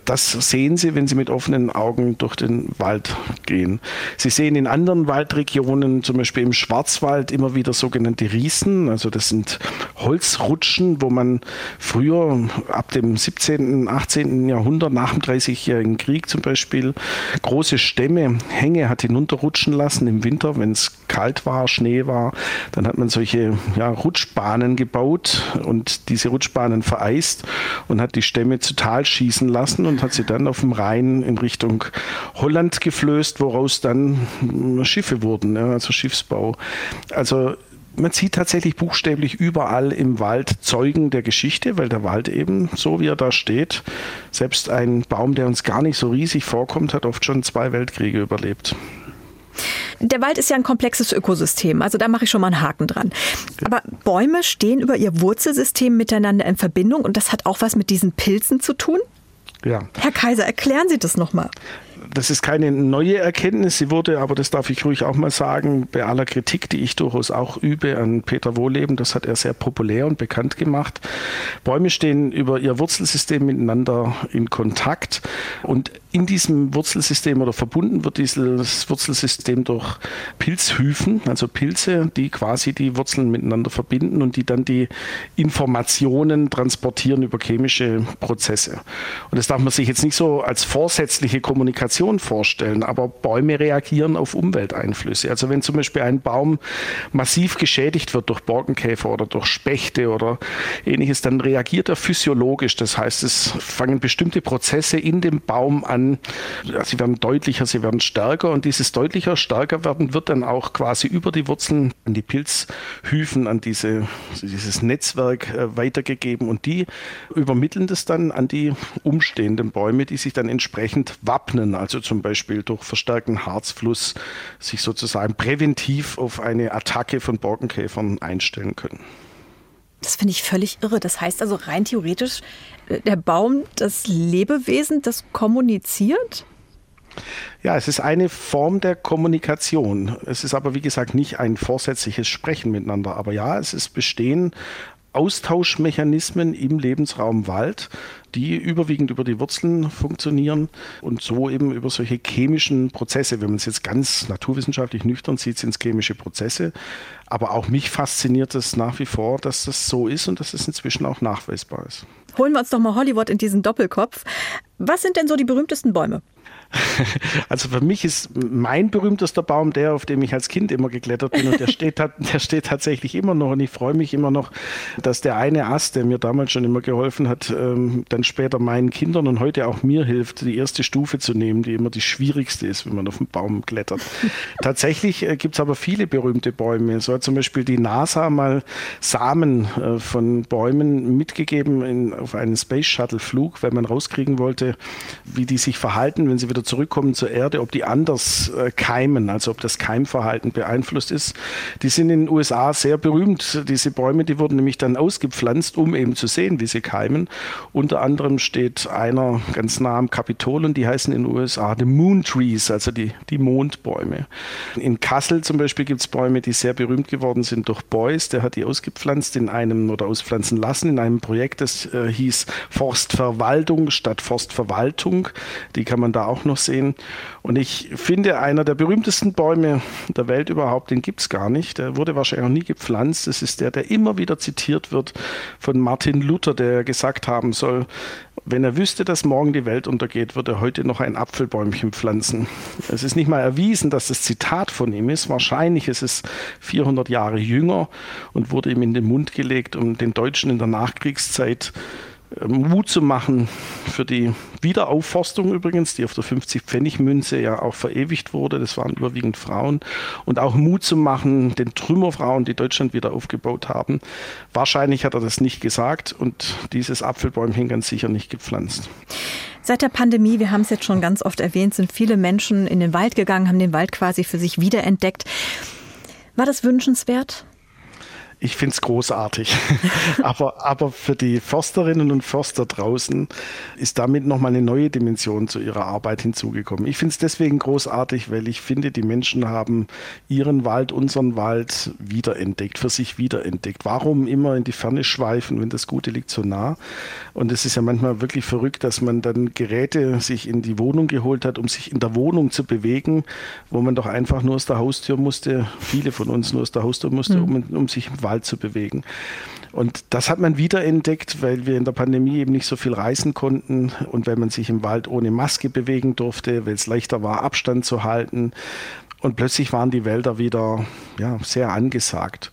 das sehen Sie, wenn Sie mit offenen Augen durch den Wald gehen. Sie sehen in anderen Waldregionen, zum Beispiel im Schwarzwald, immer wieder sogenannte Riesen. Also das sind Holzrutschen, wo man früher ab dem 17., 18. Jahrhundert, nach dem Dreißigjährigen Krieg zum Beispiel, große Stämme, Hänge hat hinunterrutschen lassen im Winter, wenn es kalt war, Schnee war. Dann hat man solche ja, Rutschbahnen gebaut und diese Rutschbahnen vereist und hat die Stämme zu Tal schießen lassen und hat sie dann auf dem Rhein in Richtung Holland geflößt, woraus dann Schiffe wurden, also Schiffsbau. Also man sieht tatsächlich buchstäblich überall im Wald Zeugen der Geschichte, weil der Wald eben, so wie er da steht, selbst ein Baum, der uns gar nicht so riesig vorkommt, hat oft schon zwei Weltkriege überlebt. Der Wald ist ja ein komplexes Ökosystem, also da mache ich schon mal einen Haken dran. Aber Bäume stehen über ihr Wurzelsystem miteinander in Verbindung und das hat auch was mit diesen Pilzen zu tun? Ja. Herr Kaiser, erklären Sie das nochmal. Das ist keine neue Erkenntnis. Sie wurde, aber das darf ich ruhig auch mal sagen, bei aller Kritik, die ich durchaus auch übe an Peter Wohleben, das hat er sehr populär und bekannt gemacht. Bäume stehen über ihr Wurzelsystem miteinander in Kontakt und in diesem Wurzelsystem oder verbunden wird dieses Wurzelsystem durch Pilzhyphen, also Pilze, die quasi die Wurzeln miteinander verbinden und die dann die Informationen transportieren über chemische Prozesse. Und das darf man sich jetzt nicht so als vorsätzliche Kommunikation vorstellen, aber Bäume reagieren auf Umwelteinflüsse. Also wenn zum Beispiel ein Baum massiv geschädigt wird durch Borkenkäfer oder durch Spechte oder ähnliches, dann reagiert er physiologisch. Das heißt, es fangen bestimmte Prozesse in dem Baum an, an, sie werden deutlicher, sie werden stärker und dieses deutlicher, stärker werden wird dann auch quasi über die Wurzeln an die Pilzhyphen, an diese, dieses Netzwerk äh, weitergegeben und die übermitteln das dann an die umstehenden Bäume, die sich dann entsprechend wappnen, also zum Beispiel durch verstärkten Harzfluss sich sozusagen präventiv auf eine Attacke von Borkenkäfern einstellen können. Das finde ich völlig irre. Das heißt also rein theoretisch, äh, der Baum, das Lebewesen, das kommuniziert? Ja, es ist eine Form der Kommunikation. Es ist aber, wie gesagt, nicht ein vorsätzliches Sprechen miteinander. Aber ja, es ist Bestehen Austauschmechanismen im Lebensraum Wald, die überwiegend über die Wurzeln funktionieren und so eben über solche chemischen Prozesse. Wenn man es jetzt ganz naturwissenschaftlich nüchtern sieht, sind es chemische Prozesse. Aber auch mich fasziniert es nach wie vor, dass das so ist und dass es inzwischen auch nachweisbar ist. Holen wir uns doch mal Hollywood in diesen Doppelkopf. Was sind denn so die berühmtesten Bäume? Also für mich ist mein berühmtester Baum der, auf dem ich als Kind immer geklettert bin und der steht, der steht tatsächlich immer noch und ich freue mich immer noch, dass der eine Ast, der mir damals schon immer geholfen hat, ähm, dann später meinen Kindern und heute auch mir hilft, die erste Stufe zu nehmen, die immer die schwierigste ist, wenn man auf den Baum klettert. Tatsächlich äh, gibt es aber viele berühmte Bäume. So hat zum Beispiel die NASA mal Samen äh, von Bäumen mitgegeben in, auf einen Space Shuttle Flug, weil man rauskriegen wollte, wie die sich verhalten, wenn sie wieder zurückkommen zur Erde, ob die anders äh, keimen, also ob das Keimverhalten beeinflusst ist. Die sind in den USA sehr berühmt. Diese Bäume, die wurden nämlich dann ausgepflanzt, um eben zu sehen, wie sie keimen. Unter anderem steht einer ganz nah am Kapitol und die heißen in den USA the Moon Trees, also die, die Mondbäume. In Kassel zum Beispiel gibt es Bäume, die sehr berühmt geworden sind durch Beuys. Der hat die ausgepflanzt in einem oder auspflanzen lassen in einem Projekt, das äh, hieß Forstverwaltung statt Forstverwaltung. Die kann man da auch noch sehen. Und ich finde, einer der berühmtesten Bäume der Welt überhaupt, den gibt es gar nicht. Der wurde wahrscheinlich noch nie gepflanzt. Das ist der, der immer wieder zitiert wird von Martin Luther, der gesagt haben soll, wenn er wüsste, dass morgen die Welt untergeht, würde er heute noch ein Apfelbäumchen pflanzen. Es ist nicht mal erwiesen, dass das Zitat von ihm ist. Wahrscheinlich ist es 400 Jahre jünger und wurde ihm in den Mund gelegt, um den Deutschen in der Nachkriegszeit äh, Mut zu machen für die Wiederaufforstung übrigens, die auf der 50-Pfennig-Münze ja auch verewigt wurde. Das waren überwiegend Frauen. Und auch Mut zu machen den Trümmerfrauen, die Deutschland wieder aufgebaut haben. Wahrscheinlich hat er das nicht gesagt und dieses Apfelbäumchen ganz sicher nicht gepflanzt. Seit der Pandemie, wir haben es jetzt schon ganz oft erwähnt, sind viele Menschen in den Wald gegangen, haben den Wald quasi für sich wiederentdeckt. War das wünschenswert? Ich finde es großartig. aber, aber für die Försterinnen und Förster draußen ist damit nochmal eine neue Dimension zu ihrer Arbeit hinzugekommen. Ich finde es deswegen großartig, weil ich finde, die Menschen haben ihren Wald, unseren Wald wiederentdeckt, für sich wiederentdeckt. Warum immer in die Ferne schweifen, wenn das Gute liegt so nah? Und es ist ja manchmal wirklich verrückt, dass man dann Geräte sich in die Wohnung geholt hat, um sich in der Wohnung zu bewegen, wo man doch einfach nur aus der Haustür musste, viele von uns nur aus der Haustür musste, mhm. um, um sich im Wald Wald zu bewegen. Und das hat man wiederentdeckt, weil wir in der Pandemie eben nicht so viel reisen konnten und weil man sich im Wald ohne Maske bewegen durfte, weil es leichter war, Abstand zu halten. Und plötzlich waren die Wälder wieder ja, sehr angesagt.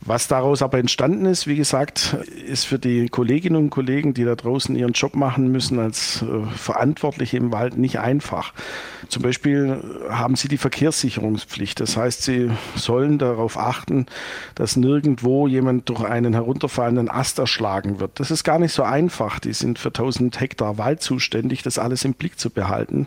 Was daraus aber entstanden ist, wie gesagt, ist für die Kolleginnen und Kollegen, die da draußen ihren Job machen müssen als äh, Verantwortliche im Wald, nicht einfach. Zum Beispiel haben sie die Verkehrssicherungspflicht. Das heißt, sie sollen darauf achten, dass nirgendwo jemand durch einen herunterfallenden Ast erschlagen wird. Das ist gar nicht so einfach. Die sind für 1000 Hektar Wald zuständig, das alles im Blick zu behalten.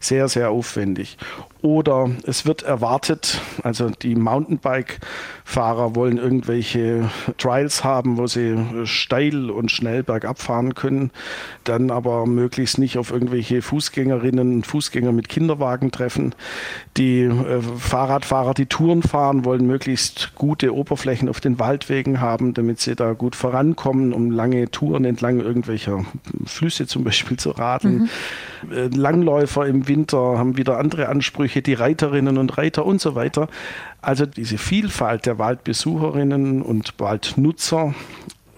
Sehr, sehr aufwendig. Oder es wird erwartet, also die Mountainbike-Fahrer wollen irgendwelche Trials haben, wo sie steil und schnell bergab fahren können, dann aber möglichst nicht auf irgendwelche Fußgängerinnen und Fußgänger mit Kinderwagen treffen. Die äh, Fahrradfahrer, die Touren fahren, wollen möglichst gute Oberflächen auf den Waldwegen haben, damit sie da gut vorankommen, um lange Touren entlang irgendwelcher Flüsse zum Beispiel zu radeln. Mhm. Äh, Langläufer im Winter haben wieder andere Ansprüche Ansprüche, die Reiterinnen und Reiter und so weiter. Also diese Vielfalt der Waldbesucherinnen und Waldnutzer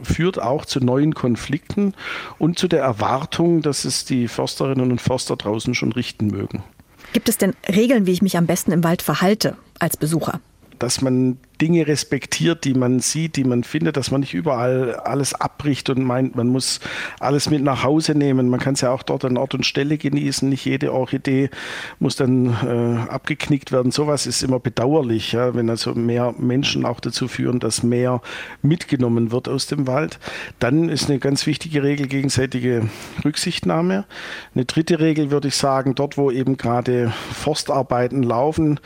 führt auch zu neuen Konflikten und zu der Erwartung, dass es die Försterinnen und Förster draußen schon richten mögen. Gibt es denn Regeln, wie ich mich am besten im Wald verhalte als Besucher? Dass man Dinge respektiert, die man sieht, die man findet, dass man nicht überall alles abbricht und meint, man muss alles mit nach Hause nehmen. Man kann es ja auch dort an Ort und Stelle genießen. Nicht jede Orchidee muss dann äh, abgeknickt werden. Sowas ist immer bedauerlich, ja, wenn also mehr Menschen auch dazu führen, dass mehr mitgenommen wird aus dem Wald. Dann ist eine ganz wichtige Regel gegenseitige Rücksichtnahme. Eine dritte Regel würde ich sagen, dort, wo eben gerade Forstarbeiten laufen,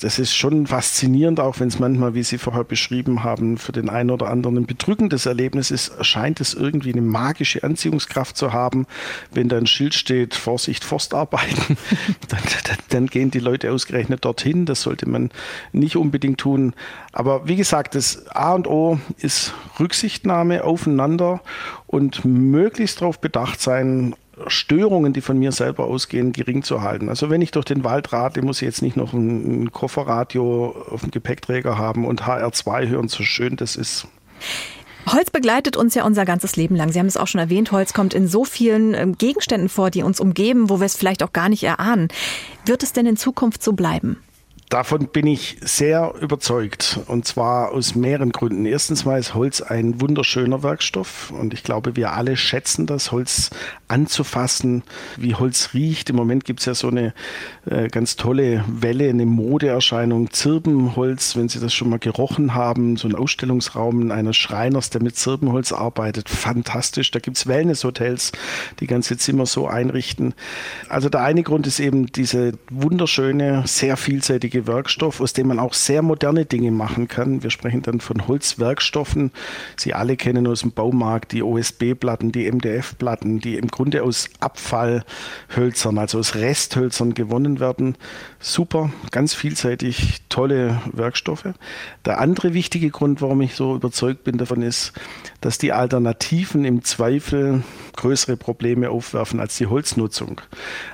das ist schon faszinierend, auch wenn es manchmal wie Sie vorher beschrieben haben, für den einen oder anderen ein bedrückendes Erlebnis ist, scheint es irgendwie eine magische Anziehungskraft zu haben. Wenn da ein Schild steht, Vorsicht, Forstarbeiten, dann, dann, dann gehen die Leute ausgerechnet dorthin. Das sollte man nicht unbedingt tun. Aber wie gesagt, das A und O ist Rücksichtnahme aufeinander und möglichst darauf bedacht sein, Störungen, die von mir selber ausgehen, gering zu halten. Also wenn ich durch den Wald rate, muss ich jetzt nicht noch ein, ein Kofferradio auf dem Gepäckträger haben und HR2 hören, so schön das ist. Holz begleitet uns ja unser ganzes Leben lang. Sie haben es auch schon erwähnt, Holz kommt in so vielen ähm, Gegenständen vor, die uns umgeben, wo wir es vielleicht auch gar nicht erahnen. Wird es denn in Zukunft so bleiben? Davon bin ich sehr überzeugt und zwar aus mehreren Gründen. Erstens mal ist Holz ein wunderschöner Werkstoff und ich glaube, wir alle schätzen das, Holz anzufassen, wie Holz riecht. Im Moment gibt es ja so eine äh, ganz tolle Welle, eine Modeerscheinung, Zirbenholz, wenn Sie das schon mal gerochen haben, so ein Ausstellungsraum eines Schreiners, der mit Zirbenholz arbeitet, fantastisch. Da gibt es Wellnesshotels, die ganze Zimmer so einrichten. Also der eine Grund ist eben diese wunderschöne, sehr vielseitige Werkstoff, aus dem man auch sehr moderne Dinge machen kann. Wir sprechen dann von Holzwerkstoffen. Sie alle kennen aus dem Baumarkt die OSB-Platten, die MDF-Platten, die im Grunde aus Abfallhölzern, also aus Resthölzern gewonnen werden. Super, ganz vielseitig, tolle Werkstoffe. Der andere wichtige Grund, warum ich so überzeugt bin davon, ist, dass die Alternativen im Zweifel größere Probleme aufwerfen als die Holznutzung.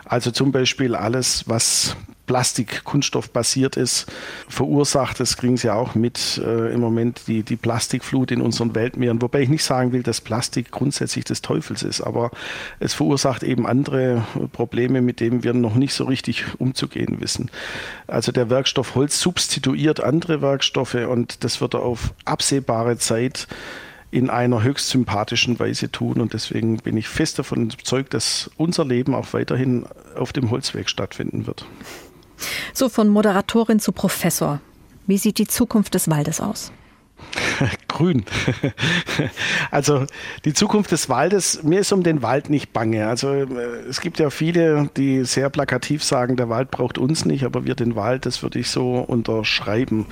Also zum Beispiel alles, was Plastik, Kunststoff basiert ist, verursacht, das kriegen Sie auch mit äh, im Moment, die, die Plastikflut in unseren Weltmeeren. Wobei ich nicht sagen will, dass Plastik grundsätzlich des Teufels ist, aber es verursacht eben andere Probleme, mit denen wir noch nicht so richtig umzugehen wissen. Also der Werkstoff Holz substituiert andere Werkstoffe und das wird er auf absehbare Zeit in einer höchst sympathischen Weise tun. Und deswegen bin ich fest davon überzeugt, dass unser Leben auch weiterhin auf dem Holzweg stattfinden wird. So von Moderatorin zu Professor. Wie sieht die Zukunft des Waldes aus? Grün. Also die Zukunft des Waldes, mir ist um den Wald nicht bange. Also äh, es gibt ja viele, die sehr plakativ sagen, der Wald braucht uns nicht, aber wir den Wald, das würde ich so unterschreiben.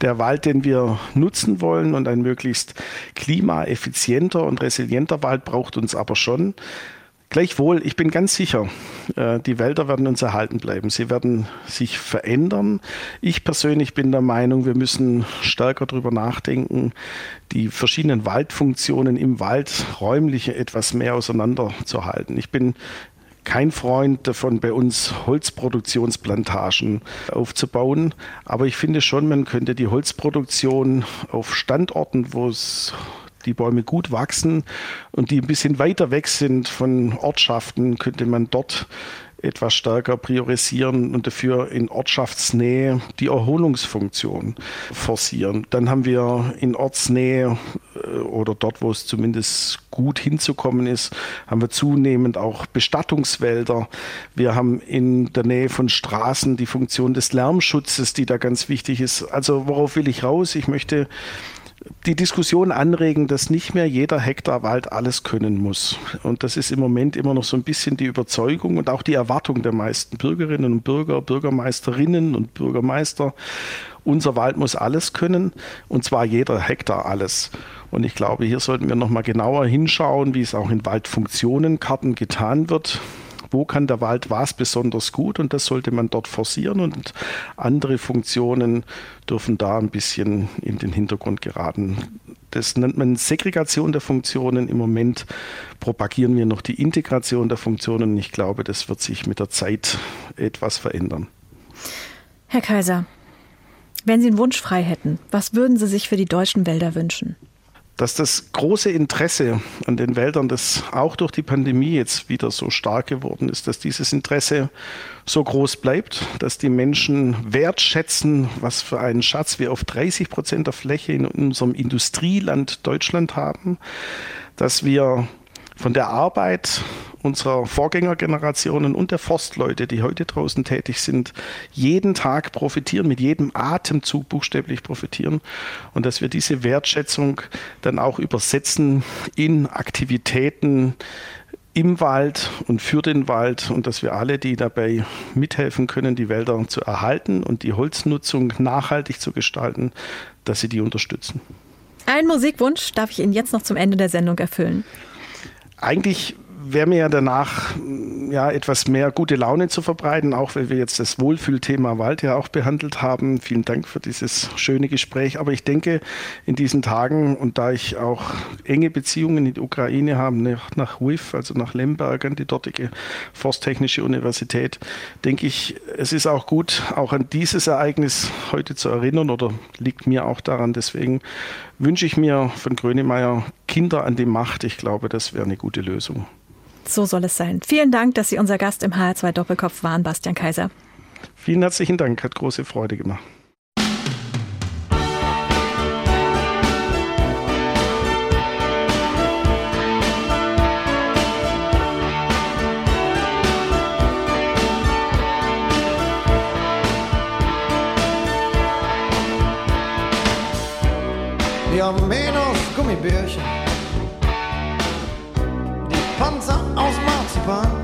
Der Wald, den wir nutzen wollen und ein möglichst klimaeffizienter und resilienter Wald braucht uns aber schon. Gleichwohl, ich bin ganz sicher, äh, die Wälder werden uns erhalten bleiben. Sie werden sich verändern. Ich persönlich bin der Meinung, wir müssen stärker darüber nachdenken, die verschiedenen Waldfunktionen im Wald räumlich etwas mehr auseinanderzuhalten. Ich bin kein Freund davon, bei uns Holzproduktionsplantagen aufzubauen. Aber ich finde schon, man könnte die Holzproduktion auf Standorten, wo es die Bäume gut wachsen und die ein bisschen weiter weg sind von Ortschaften, könnte man dort etwas stärker priorisieren und dafür in Ortschaftsnähe die Erholungsfunktion forcieren. Dann haben wir in Ortsnähe äh, oder dort, wo es zumindest gut hinzukommen ist, haben wir zunehmend auch Bestattungswälder. Wir haben in der Nähe von Straßen die Funktion des Lärmschutzes, die da ganz wichtig ist. Also worauf will ich raus? Ich möchte die Diskussion anregen, dass nicht mehr jeder Hektar Wald alles können muss. Und das ist im Moment immer noch so ein bisschen die Überzeugung und auch die Erwartung der meisten Bürgerinnen und Bürger, Bürgermeisterinnen und Bürgermeister. Unser Wald muss alles können und zwar jeder Hektar alles. Und ich glaube, hier sollten wir noch mal genauer hinschauen, wie es auch in Waldfunktionenkarten getan wird wo kann der Wald was besonders gut und das sollte man dort forcieren und andere Funktionen dürfen da ein bisschen in den Hintergrund geraten. Das nennt man Segregation der Funktionen. Im Moment propagieren wir noch die Integration der Funktionen. Ich glaube, das wird sich mit der Zeit etwas verändern. Herr Kaiser, wenn Sie einen Wunsch frei hätten, was würden Sie sich für die deutschen Wälder wünschen? Dass das große Interesse an den Wäldern, das auch durch die Pandemie jetzt wieder so stark geworden ist, dass dieses Interesse so groß bleibt, dass die Menschen wertschätzen, was für einen Schatz wir auf 30 Prozent der Fläche in unserem Industrieland Deutschland haben, dass wir von der Arbeit unserer Vorgängergenerationen und der Forstleute, die heute draußen tätig sind, jeden Tag profitieren, mit jedem Atemzug buchstäblich profitieren. Und dass wir diese Wertschätzung dann auch übersetzen in Aktivitäten, im Wald und für den Wald. Und dass wir alle, die dabei mithelfen können, die Wälder zu erhalten und die Holznutzung nachhaltig zu gestalten, dass sie die unterstützen. Ein Musikwunsch darf ich Ihnen jetzt noch zum Ende der Sendung erfüllen eigentlich wäre mir ja danach ja etwas mehr gute Laune zu verbreiten, auch weil wir jetzt das Wohlfühlthema Wald ja auch behandelt haben. Vielen Dank für dieses schöne Gespräch. Aber ich denke, in diesen Tagen und da ich auch enge Beziehungen in die Ukraine habe, nach, nach WIF, also nach Lemberg, an die dortige Forsttechnische Universität, denke ich, es ist auch gut, auch an dieses Ereignis heute zu erinnern oder liegt mir auch daran. Deswegen wünsche ich mir von Grönemeyer Kinder an die Macht. Ich glaube, das wäre eine gute Lösung. So soll es sein. Vielen Dank, dass Sie unser Gast im HR2 Doppelkopf waren, Bastian Kaiser. Vielen herzlichen Dank, hat große Freude gemacht. Haben Menos Gummibärchen, die Panzer aus Marzipan.